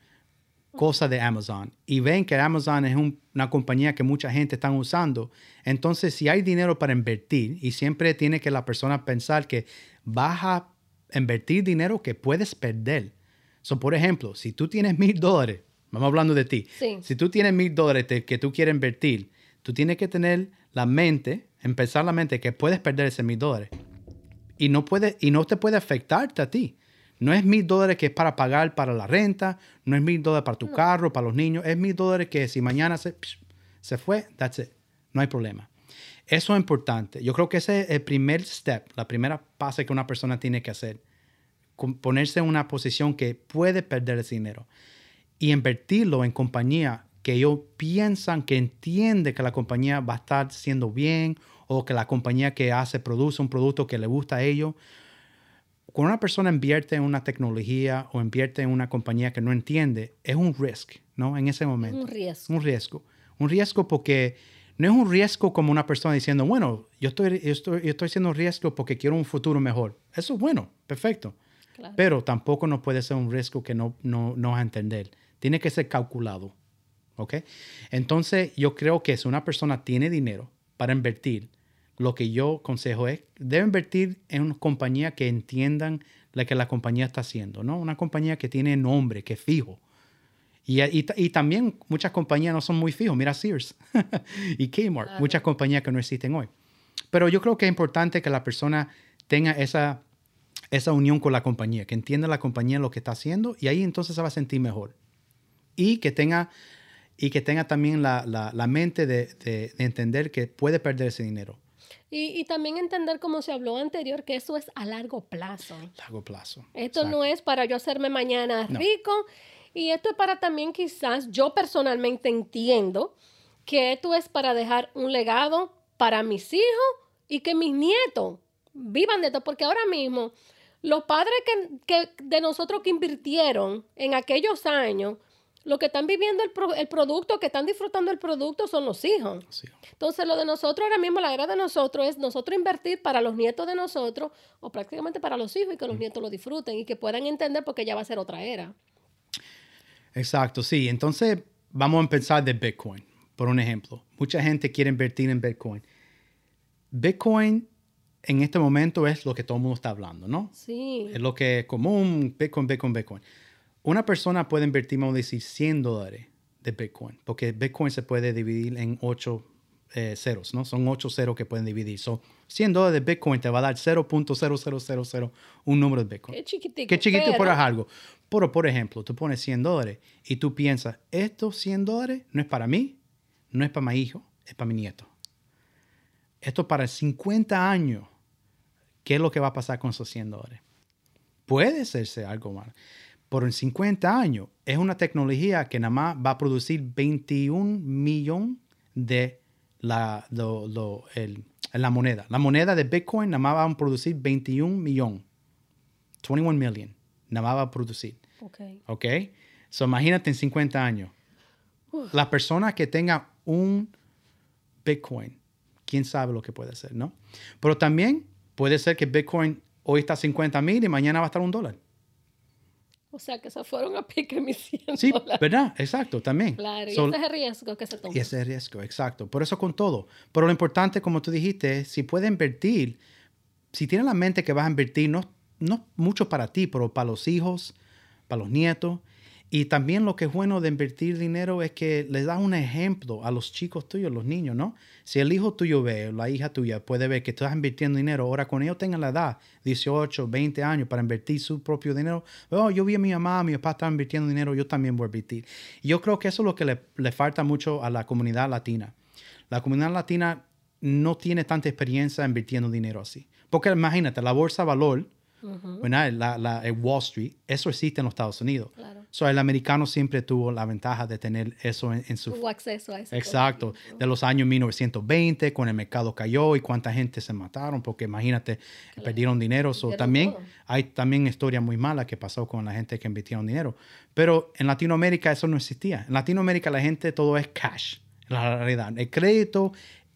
cosas de Amazon y ven que Amazon es un- una compañía que mucha gente está usando, entonces si hay dinero para invertir y siempre tiene que la persona pensar que vas a invertir dinero que puedes perder. So, por ejemplo, si tú tienes mil dólares, vamos hablando de ti, Sí. si tú tienes mil dólares que tú quieres invertir, tú tienes que tener la mente, empezar la mente que puedes perder ese mil dólares. Y no, puede, y no te puede afectarte a ti. No es mil dólares que es para pagar para la renta, no es mil dólares para tu carro, para los niños, es mil dólares que si mañana se, se fue, that's it. No hay problema. Eso es importante. Yo creo que ese es el primer step, la primera fase que una persona tiene que hacer. Ponerse en una posición que puede perder ese dinero y invertirlo en compañía que ellos piensan que entiende que la compañía va a estar siendo bien o que la compañía que hace produce un producto que le gusta a ellos. Cuando una persona invierte en una tecnología o invierte en una compañía que no entiende, es un risk, ¿no? En ese momento. un riesgo. Un riesgo. Un riesgo porque no es un riesgo como una persona diciendo, bueno, yo estoy, yo estoy, yo estoy haciendo un riesgo porque quiero un futuro mejor. Eso es bueno, perfecto. Claro. Pero tampoco no puede ser un riesgo que no, no, no vas a entender. Tiene que ser calculado. ¿Ok? Entonces, yo creo que si una persona tiene dinero para invertir, lo que yo consejo es, debe invertir en una compañía que entiendan lo que la compañía está haciendo, ¿no? Una compañía que tiene nombre, que es fijo. Y, y, y también muchas compañías no son muy fijos. Mira Sears y Kmart, Claro. muchas compañías que no existen hoy. Pero yo creo que es importante que la persona tenga esa, esa unión con la compañía, que entienda la compañía lo que está haciendo y ahí entonces se va a sentir mejor. Y que tenga, y que tenga también la, la- la mente de, de- de entender que puede perder ese dinero Y, y también entender, como se habló anterior, que eso es a largo plazo. largo plazo. Esto no es para yo hacerme mañana No. rico y esto es para también quizás, yo personalmente entiendo que esto es para dejar un legado para mis hijos y que mis nietos vivan de esto, porque ahora mismo los padres que, que de nosotros que invirtieron en aquellos años, lo que están viviendo el, pro- el producto, que están disfrutando el producto son los hijos. Sí. Entonces, lo de nosotros ahora mismo, la era de nosotros es nosotros invertir para los nietos de nosotros o prácticamente para los hijos y que los nietos lo disfruten y que puedan entender porque ya va a ser otra era. Exacto, sí. Entonces, vamos a empezar de Bitcoin, por un ejemplo. Mucha gente quiere invertir en Bitcoin. Bitcoin en este momento es lo que todo el mundo está hablando, ¿no? Sí. Es lo que es común, Bitcoin, Bitcoin, Bitcoin. Una persona puede invertir, vamos a decir, 100 dólares de Bitcoin, porque Bitcoin se puede dividir en 8 ceros, ¿no? Son 8 ceros que pueden dividir. So, 100 dólares de Bitcoin te va a dar 0.0000 un número de Bitcoin. Qué chiquitico. Qué chiquito pero- por algo. Pero, por ejemplo, tú pones 100 dólares y tú piensas, estos 100 dólares no es para mí, no es para mi hijo, es para mi nieto. Esto para 50 años. ¿Qué es lo que va a pasar con esos 100 dólares? Puede hacerse algo mal. Pero en 50 años es una tecnología que nada más va a producir 21 millones de la, lo- lo- el- la moneda. La moneda de Bitcoin nada más va a producir 21 millones. 21 million. Nada más va a producir. Ok. ¿Ok? So, imagínate en 50 años. La persona que tenga un, Bitcoin. ¿Quién sabe lo que puede ser, no? Pero también puede ser que Bitcoin hoy está a 50 mil y mañana va a estar un dólar. O sea, que se fueron a pique mis 100 Sí, dólares. ¿verdad? Exacto, también. Claro, y ese es el riesgo que se toma. Y ese es el riesgo, exacto. Por eso con todo. Pero lo importante, como tú dijiste, si puedes invertir, si tienes la mente que vas a invertir, no, no mucho para ti, pero para los hijos, para los nietos. Y también lo que es bueno de invertir dinero es que les das un ejemplo a los chicos tuyos, los niños, ¿no? Si el hijo tuyo ve, o la hija tuya puede ver que tú estás invirtiendo dinero, ahora cuando ellos tengan la edad, 18, 20 años, para invertir su propio dinero, oh, yo vi a mi mamá, mi papá estaba invirtiendo dinero, yo también voy a invertir. Y yo creo que eso es lo que le, le falta mucho a la comunidad latina. La comunidad latina no tiene tanta experiencia invirtiendo dinero así. Porque imagínate, la bolsa de valor, ¿verdad? La, la- el Wall Street, eso existe en los Estados Unidos. Claro. So, el americano siempre tuvo la ventaja de tener eso en, en su... Tuvo acceso a eso. Exacto, de los años 1920, cuando el mercado cayó y cuánta gente se mataron, porque imagínate, perdieron dinero. So, también todo. hay también historias muy malas que pasó con la gente que invirtieron dinero. Pero en Latinoamérica eso no existía. En Latinoamérica la gente todo es cash, la realidad. El crédito,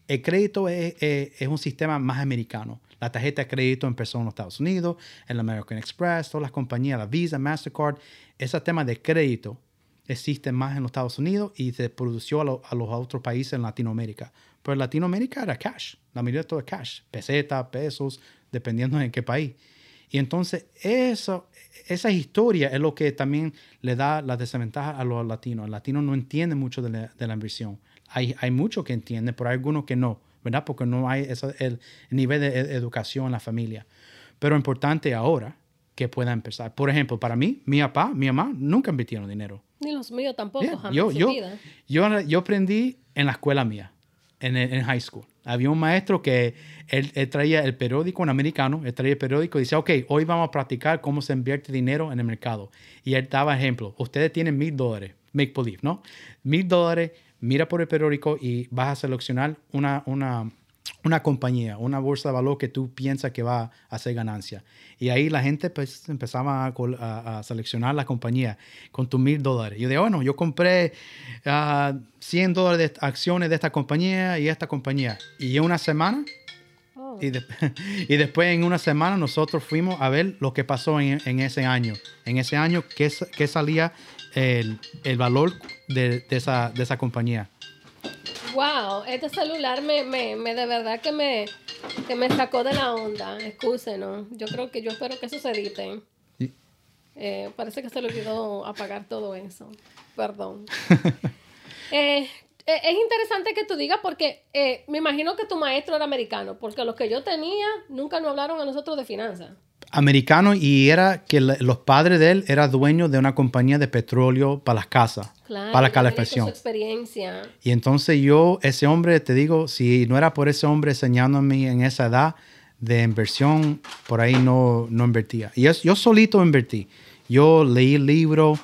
el crédito es, es- es un sistema más americano. La tarjeta de crédito empezó en los Estados Unidos, el American Express, todas las compañías, la Visa, Mastercard. Ese tema de crédito existe más en los Estados Unidos y se produció a, lo- a los otros países en Latinoamérica. Pero en Latinoamérica era cash, la mayoría de todo es cash, peseta, pesos, dependiendo en qué país. Y entonces eso, esa historia es lo que también le da la desventaja a los latinos. El latino no entiende mucho de la, de la inversión. Hay, hay muchos que entienden, pero hay algunos que no, ¿verdad? Porque no hay el nivel de e- educación en la familia. Pero importante ahora que pueda empezar. Por ejemplo, para mí, mi papá, mi mamá nunca invirtieron dinero. Ni los míos tampoco, Yeah, jamás Yo, en yo, vida. yo, yo aprendí en la escuela mía, en, en high school. Había un maestro que él, él traía el periódico, un americano, él traía el periódico y decía, ok, hoy vamos a practicar cómo se invierte dinero en el mercado. Y él daba ejemplo. Ustedes tienen mil dólares, make believe, ¿no? Mil dólares, mira por el periódico y vas a seleccionar una, una, una compañía, una bolsa de valor que tú piensas que va a hacer ganancia. Y ahí la gente pues empezaba a, a- a seleccionar la compañía con tus mil dólares. Yo digo, bueno, yo compré ah, 100 dólares de acciones de esta compañía y esta compañía. Y en una semana, Oh. y, de- y después en una semana nosotros fuimos a ver lo que pasó en, en ese año. En ese año, ¿qué, qué salía el, el valor de, de esa, de esa compañía? Wow, este celular me, me, me de verdad que me, que me sacó de la onda. Excúsenos. Yo creo que yo espero que eso se edite. Eh, parece que se le olvidó apagar todo eso. Perdón. Eh, eh, es interesante que tú digas porque eh, me imagino que tu maestro era americano, porque los que yo tenía nunca nos hablaron a nosotros de finanzas. Americano y era que los padres de él eran dueños de una compañía de petróleo para las casas, Claro, para la calefacción. Su experiencia. Y entonces yo, ese hombre, te digo, si no era por ese hombre enseñándome en esa edad de inversión, por ahí no, no invertía. Y es- yo solito invertí. Yo leí el libro,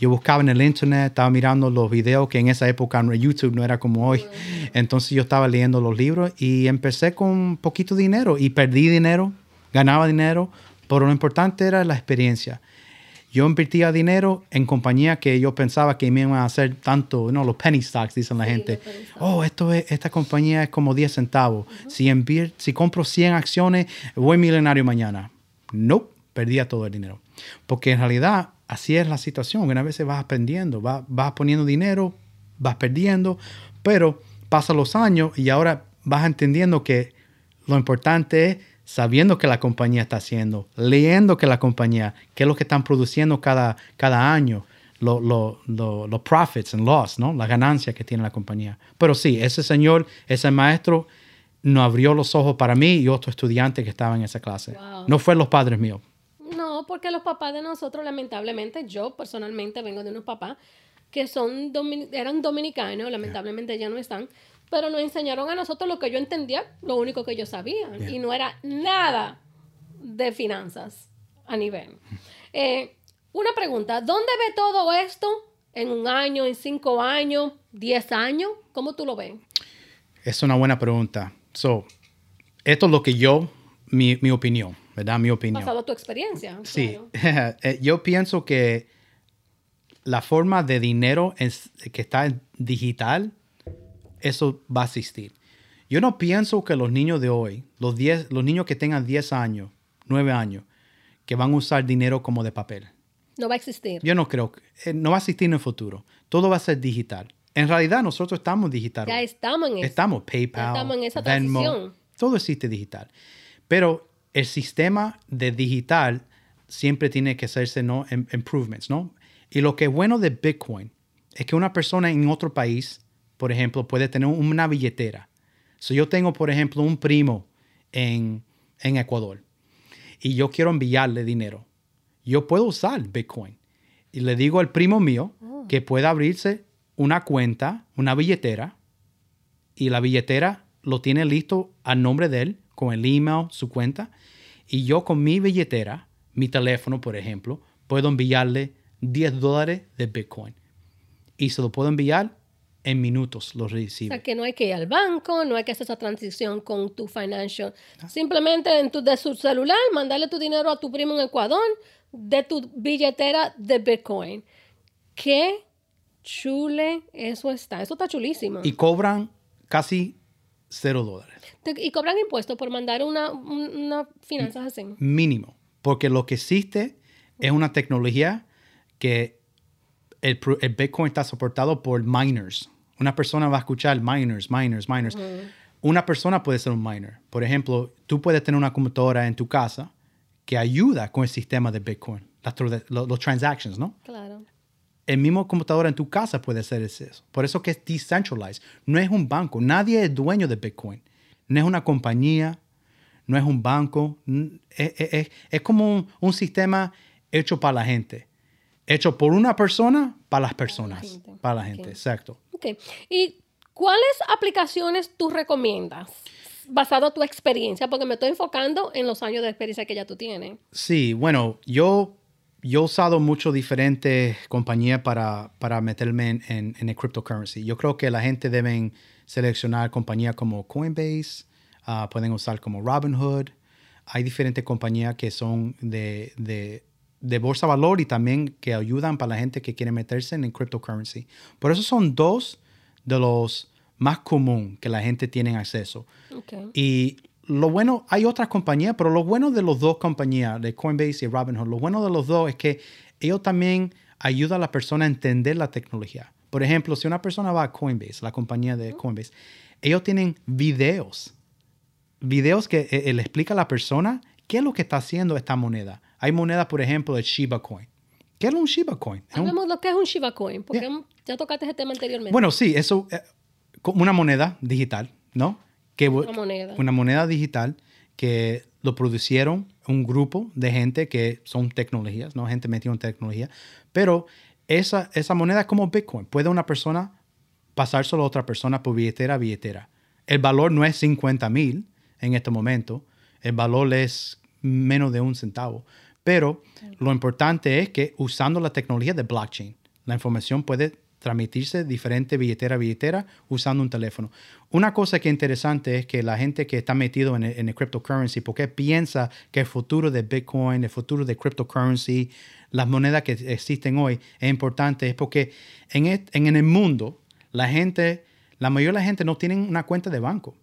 yo buscaba en el internet, estaba mirando los videos que en esa época no- YouTube no era como hoy. Entonces yo estaba leyendo los libros y empecé con poquito dinero y perdí dinero, ganaba dinero, pero lo importante era la experiencia. Yo invertía dinero en compañías que yo pensaba que me iban a hacer tanto, no, los penny stocks, dicen la Sí, gente. Oh, esto es, esta compañía es como 10 centavos. si, invier- si compro 100 acciones, voy millonario mañana. No, perdía todo el dinero. Porque en realidad así es la situación. Una vez vas aprendiendo, vas, vas poniendo dinero, vas perdiendo, pero pasan los años y ahora vas entendiendo que lo importante es sabiendo que la compañía está haciendo, leyendo que la compañía, qué es lo que están produciendo cada, cada año, lo- lo- lo- los profits and loss, ¿no? La ganancia que tiene la compañía. Pero sí, ese señor, ese maestro, no abrió los ojos para mí y otro estudiante que estaba en esa clase. Wow. No fue los padres míos. No, porque los papás de nosotros, lamentablemente, yo personalmente vengo de unos papás que son domin- eran dominicanos, lamentablemente ya no están, pero nos enseñaron a nosotros lo que yo entendía, lo único que yo sabía, Yeah. y no era nada de finanzas a nivel. Eh, una pregunta, ¿dónde ve todo esto en un año, en cinco años, diez años? ¿Cómo tú lo ves? Es una buena pregunta. So, esto es lo que yo, mi, mi opinión, ¿verdad? Mi opinión. Basado en tu experiencia. Sí, claro. Eh, yo pienso que la forma de dinero es- que está digital, eso va a existir. Yo no pienso que los niños de hoy, los, 10, los niños que tengan 10 años, 9 años, que van a usar dinero como de papel. No va a existir. Yo no creo, que- eh, no va a existir en el futuro. Todo va a ser digital. En realidad nosotros estamos digital. Ya estamos en eso. Estamos PayPal, Ya estamos en esa Venmo, transición. todo existe digital. Pero el sistema de digital siempre tiene que hacerse ¿no? Im- improvements, ¿no? Y lo que es bueno de Bitcoin es que una persona en otro país, por ejemplo, puede tener una billetera. Si yo tengo, por ejemplo, un primo en, en Ecuador y yo quiero enviarle dinero, yo puedo usar Bitcoin. Y le digo al primo mío que pueda abrirse una cuenta, una billetera, y la billetera lo tiene listo a nombre de él, con el email, su cuenta. Y yo con mi billetera, mi teléfono, por ejemplo, puedo enviarle 10 dólares de Bitcoin. Y se lo puedo enviar en minutos, lo O recibe. sea, que no hay que ir al banco, no hay que hacer esa transición con tu financial. Simplemente en tu, de su celular, mandarle tu dinero a tu primo en Ecuador de tu billetera de Bitcoin. Qué chule eso está. Eso está chulísimo. Y cobran casi 0 dólares. Y cobran impuestos por mandar una, un- una finanzas así. mínimo, porque lo que existe es una tecnología que el, Bitcoin está soportado por miners. Una persona va a escuchar miners, miners, miners. Una persona puede ser un miner. Por ejemplo, tú puedes tener una computadora en tu casa que ayuda con el sistema de Bitcoin, las tro- lo- los transactions, ¿no? Claro. el mismo computadora en tu casa puede hacer eso. Por eso que es decentralized. No es un banco. Nadie es dueño de Bitcoin. No es una compañía. No es un banco. Es, es- es- es como un, un sistema hecho para la gente. Hecho por una persona, para las personas. gente. Para la gente, Ok. exacto. Ok. ¿Y cuáles aplicaciones tú recomiendas? Basado en tu experiencia, porque me estoy enfocando en los años de experiencia que ya tú tienes. Sí, bueno, yo, yo he usado mucho diferentes compañías para, para meterme en, en, en el cryptocurrency. Yo creo que la gente deben seleccionar compañías como Coinbase, ah, pueden usar como Robinhood. Hay diferentes compañías que son de, de, de bolsa valor y también que ayudan para la gente que quiere meterse en el cryptocurrency. Por eso son dos de los más común que la gente tiene acceso. Y lo bueno, hay otras compañías, pero lo bueno de los dos compañías, de Coinbase y Robinhood, lo bueno de los dos es que ellos también ayudan a la persona a entender la tecnología. Por ejemplo, si una persona va a Coinbase, la compañía de Coinbase, ellos tienen videos, videos que eh, eh, le explica a la persona qué es lo que está haciendo esta moneda. Hay moneda, por ejemplo, de Shiba Coin. ¿Qué es un Shiba Coin? Hablemos lo que es un Shiba Coin, porque ya tocaste ese tema anteriormente. bueno, sí, eso es como una moneda digital, ¿no? Que, Una moneda. Una moneda digital que lo producieron un grupo de gente que son tecnologías, ¿no? Gente metida en tecnología. Pero esa, esa moneda es como Bitcoin. Puede una persona pasárselo a otra persona por billetera a billetera. El valor no es 50 mil en este momento. El valor es menos de un centavo. Pero lo importante es que usando la tecnología de blockchain, la información puede transmitirse diferente billetera a billetera usando un teléfono. Una cosa que es interesante es que la gente que está metido en el, en el cryptocurrency, porque piensa que el futuro de Bitcoin, el futuro de cryptocurrency, las monedas que existen hoy es importante, es porque en, et- en el mundo la gente, la mayoría de la gente no tienen una cuenta de banco.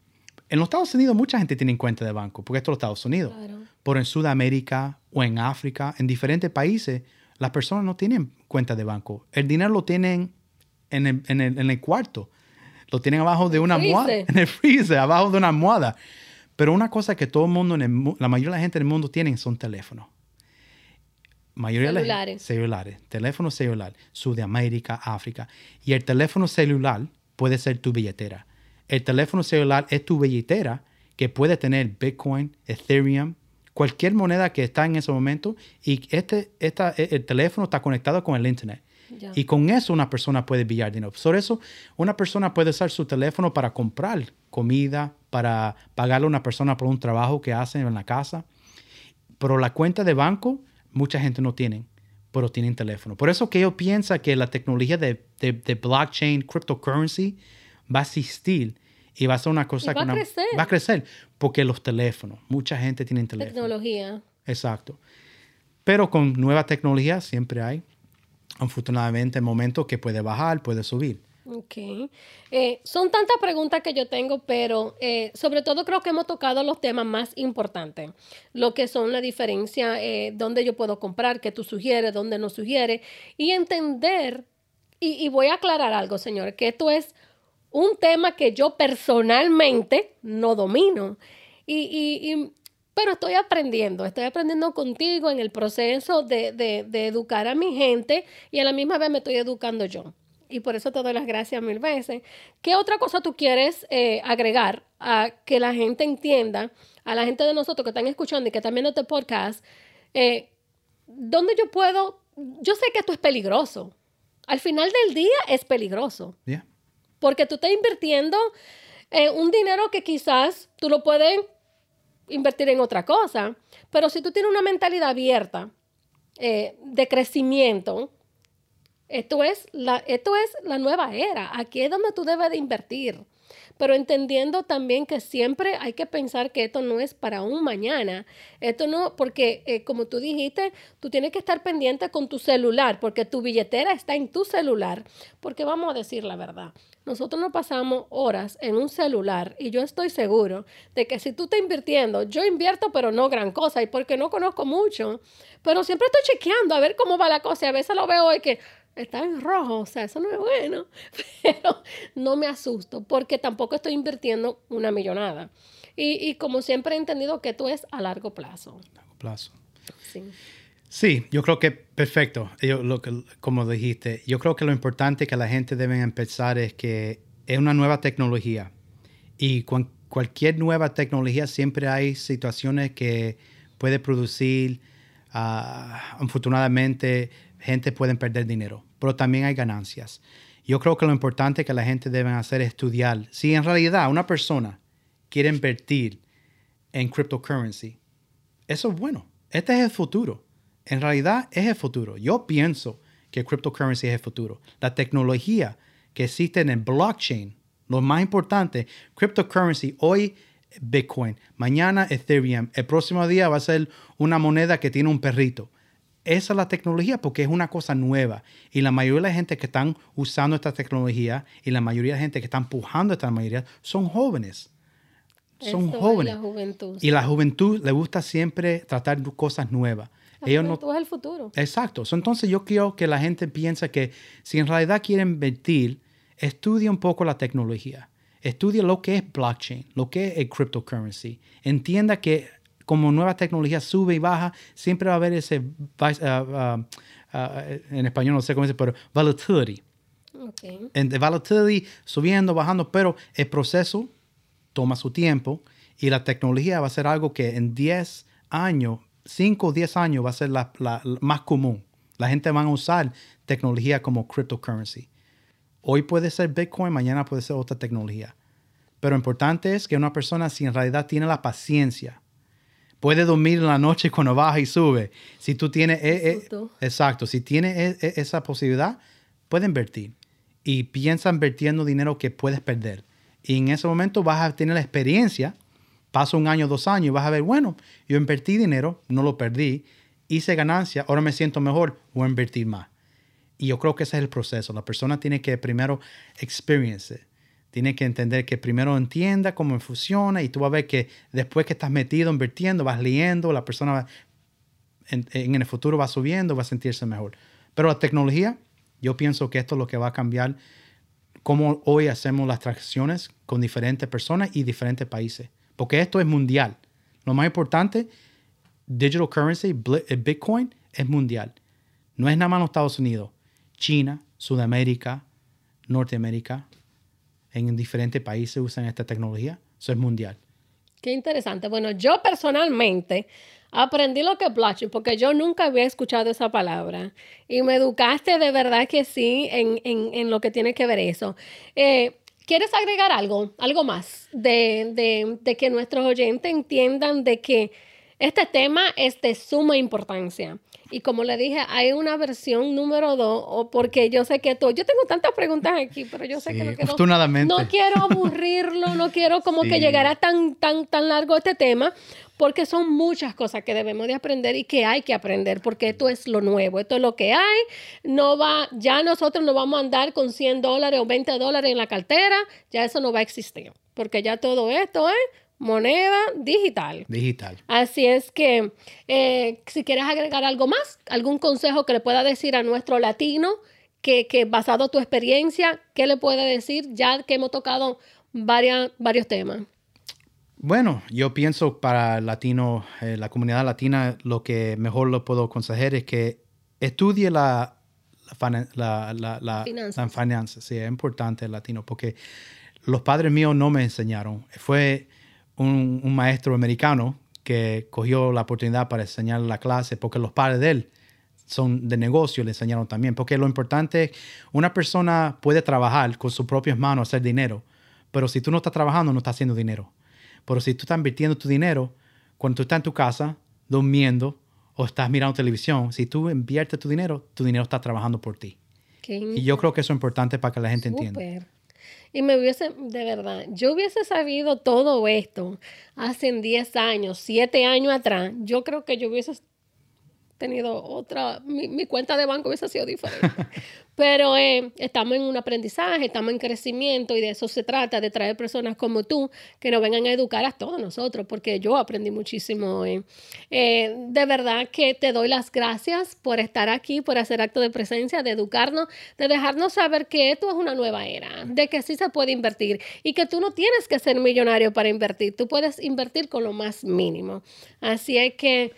En los Estados Unidos mucha gente tiene cuenta de banco, porque esto es los Estados Unidos. Claro. Pero en Sudamérica o en África, en diferentes países, las personas no tienen cuenta de banco. El dinero lo tienen en el, en el- en el cuarto. Lo tienen abajo de una almohada. En el freezer, abajo de una almohada. Pero una cosa que todo el mundo, en el la mayoría de la gente del mundo tienen son teléfonos. Mayoría de la gente- Celulares. celulares. Teléfono celular. Sudamérica, África. Y el teléfono celular puede ser tu billetera. El teléfono celular es tu billetera que puede tener Bitcoin, Ethereum, cualquier moneda que está en ese momento. Y este, esta, el teléfono está conectado con el Internet. Y con eso una persona puede enviar dinero. Por eso una persona puede usar su teléfono para comprar comida, para pagarle a una persona por un trabajo que hace en la casa. Pero la cuenta de banco, mucha gente no tiene, pero tienen teléfono. Por eso que yo pienso que la tecnología de, de- de blockchain, cryptocurrency, va a existir y va a ser una cosa Y va que a una- crecer. va a crecer. Porque los teléfonos, mucha gente tiene teléfono. Tecnología. Exacto. Pero con nueva tecnología siempre hay, afortunadamente, momentos que puede bajar, puede subir. Ok. Eh, son tantas preguntas que yo tengo, pero eh, sobre todo creo que hemos tocado los temas más importantes. Lo que son la diferencia, eh, dónde yo puedo comprar, qué tú sugieres, dónde no sugieres, y entender, y, y voy a aclarar algo, señor, que esto es un tema que yo personalmente no domino. Y, y, pero estoy aprendiendo, estoy aprendiendo contigo en el proceso de, de, educar a mi gente y a la misma vez me estoy educando yo y por eso te doy las gracias mil veces. ¿Qué otra cosa tú quieres eh, agregar a que la gente entienda, a la gente de nosotros que están escuchando y que están viendo este podcast, eh, dónde yo puedo, yo sé que esto es peligroso. Al final del día es peligroso. Porque tú estás invirtiendo eh, un dinero que quizás tú lo puedes invertir en otra cosa, pero si tú tienes una mentalidad abierta eh, de crecimiento, esto es, la, esto es la nueva era. Aquí es donde tú debes de invertir. Pero entendiendo también que siempre hay que pensar que esto no es para un mañana. Esto no, porque eh, como tú dijiste, tú tienes que estar pendiente con tu celular, porque tu billetera está en tu celular. Porque vamos a decir la verdad, nosotros no pasamos horas en un celular y yo estoy seguro de que si tú estás invirtiendo, yo invierto, pero no gran cosa, y porque no conozco mucho, pero siempre estoy chequeando a ver cómo va la cosa y a veces lo veo hoy que está en rojo, o sea, eso no es bueno, pero no me asusto porque tampoco estoy invirtiendo una millonada. Y, y como siempre he entendido que esto es a largo plazo. Largo plazo. Sí. Sí, yo creo que perfecto. Yo, lo que, como dijiste, yo creo que lo importante que la gente debe empezar es que es una nueva tecnología y con cualquier nueva tecnología siempre hay situaciones que puede producir, uh, afortunadamente, gente puede perder dinero, pero también hay ganancias. Yo creo que lo importante que la gente debe hacer es estudiar. Si en realidad una persona quiere invertir en cryptocurrency, eso es bueno. Este es el futuro. En realidad es el futuro. Yo pienso que cryptocurrency es el futuro. La tecnología que existe en el blockchain, lo más importante, cryptocurrency, hoy Bitcoin, mañana Ethereum, el próximo día va a ser una moneda que tiene un perrito. Esa es la tecnología porque es una cosa nueva. Y la mayoría de la gente que están usando esta tecnología y la mayoría de la gente que está empujando esta mayoría son jóvenes. Son jóvenes. la juventud. Y la juventud le gusta siempre tratar de cosas nuevas. La Ellos no, juventud es el futuro. Exacto. Entonces yo quiero que la gente piense que si en realidad quieren invertir, estudie un poco la tecnología. Estudie lo que es blockchain, lo que es el cryptocurrency. Entienda que como nueva tecnología sube y baja, siempre va a haber ese, uh, uh, uh, en español no sé cómo dice, pero volatility. Okay. En the volatility subiendo, bajando, pero el proceso toma su tiempo y la tecnología va a ser algo que en 10 años 5 o 10 años va a ser la, la, la, más común. La gente va a usar tecnología como cryptocurrency. Hoy puede ser Bitcoin, mañana puede ser otra tecnología. Pero lo importante es que una persona, si en realidad tiene la paciencia, puede dormir en la noche cuando baja y sube. Si tú tienes... Eh, eh, exacto, si tienes eh, esa posibilidad, puede invertir. Y piensa invirtiendo dinero que puedes perder. Y en ese momento vas a tener la experiencia Pasa un año, dos años y vas a ver, bueno, yo invertí dinero, no lo perdí, hice ganancia, ahora me siento mejor, voy a invertir más. Y yo creo que ese es el proceso. La persona tiene que primero experience it. Tiene que entender que primero entienda cómo funciona y tú vas a ver que después que estás metido invirtiendo, vas leyendo, la persona va, en, el futuro va subiendo, va a sentirse mejor. Pero la tecnología, yo pienso que esto es lo que va a cambiar cómo hoy hacemos las transacciones con diferentes personas y diferentes países porque esto es mundial. Lo más importante, digital currency, Bitcoin, es mundial. No es nada más los Estados Unidos. China, Sudamérica, Norteamérica, en diferentes países usan esta tecnología. Eso es mundial. Qué interesante. Bueno, yo personalmente aprendí lo que es blockchain porque yo nunca había escuchado esa palabra y me educaste de verdad que sí en, en, en lo que tiene que ver eso. Eh, ¿Quieres agregar algo, algo más de, de, que nuestros oyentes entiendan de que Este tema es de suma importancia. Y como le dije, hay una versión número dos, o porque yo sé que tú, yo tengo tantas preguntas aquí, pero yo sé Sí, que no quiero, afortunadamente. no quiero aburrirlo, no quiero como que llegara tan, tan, tan largo este tema, porque son muchas cosas que debemos de aprender y que hay que aprender, porque esto es lo nuevo, esto es lo que hay, no va, ya nosotros no vamos a andar con 100 dólares o 20 dólares en la cartera, ya eso no va a existir, porque ya todo esto es moneda digital. Digital. Así es que eh, si quieres agregar algo más, algún consejo que le pueda decir a nuestro latino, que, que basado en tu experiencia, ¿qué le puede decir ya que hemos tocado varias, varios temas? Bueno, yo pienso para latino, eh, la comunidad latina, lo que mejor lo puedo aconsejar es que estudie la, la, la, la, la- Finanzas. la finanzas. Sí, es importante el latino porque los padres míos no me enseñaron. Fue un, un maestro americano que cogió la oportunidad para enseñar la clase porque los padres de él son de negocio, le enseñaron también. Porque lo importante es, una persona puede trabajar con sus propias manos, hacer dinero, pero si tú no estás trabajando, no estás haciendo dinero. Pero si tú estás invirtiendo tu dinero, cuando tú estás en tu casa, durmiendo, o estás mirando televisión, si tú inviertes tu dinero, tu dinero está trabajando por ti. Qué Y yo creo que eso es importante para que la gente entienda. Y me hubiese, de verdad, yo hubiese sabido todo esto hace 10 años, 7 años atrás, yo creo que yo hubiese tenido otra, mi, mi cuenta de banco hubiese sido diferente. Pero eh, estamos en un aprendizaje, estamos en crecimiento y de eso se trata, de traer personas como tú que nos vengan a educar a todos nosotros, porque yo aprendí muchísimo. eh. Eh, de verdad que te doy las gracias por estar aquí, por hacer acto de presencia, de educarnos, de dejarnos saber que esto es una nueva era, de que sí se puede invertir y que tú no tienes que ser millonario para invertir, tú puedes invertir con lo más mínimo. Así es que...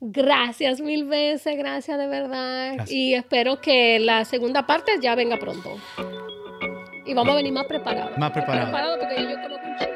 Gracias mil veces, gracias de verdad. Gracias. Y espero que la segunda parte ya venga pronto. Y vamos a venir más preparados. Más preparados. Preparados porque yo conozco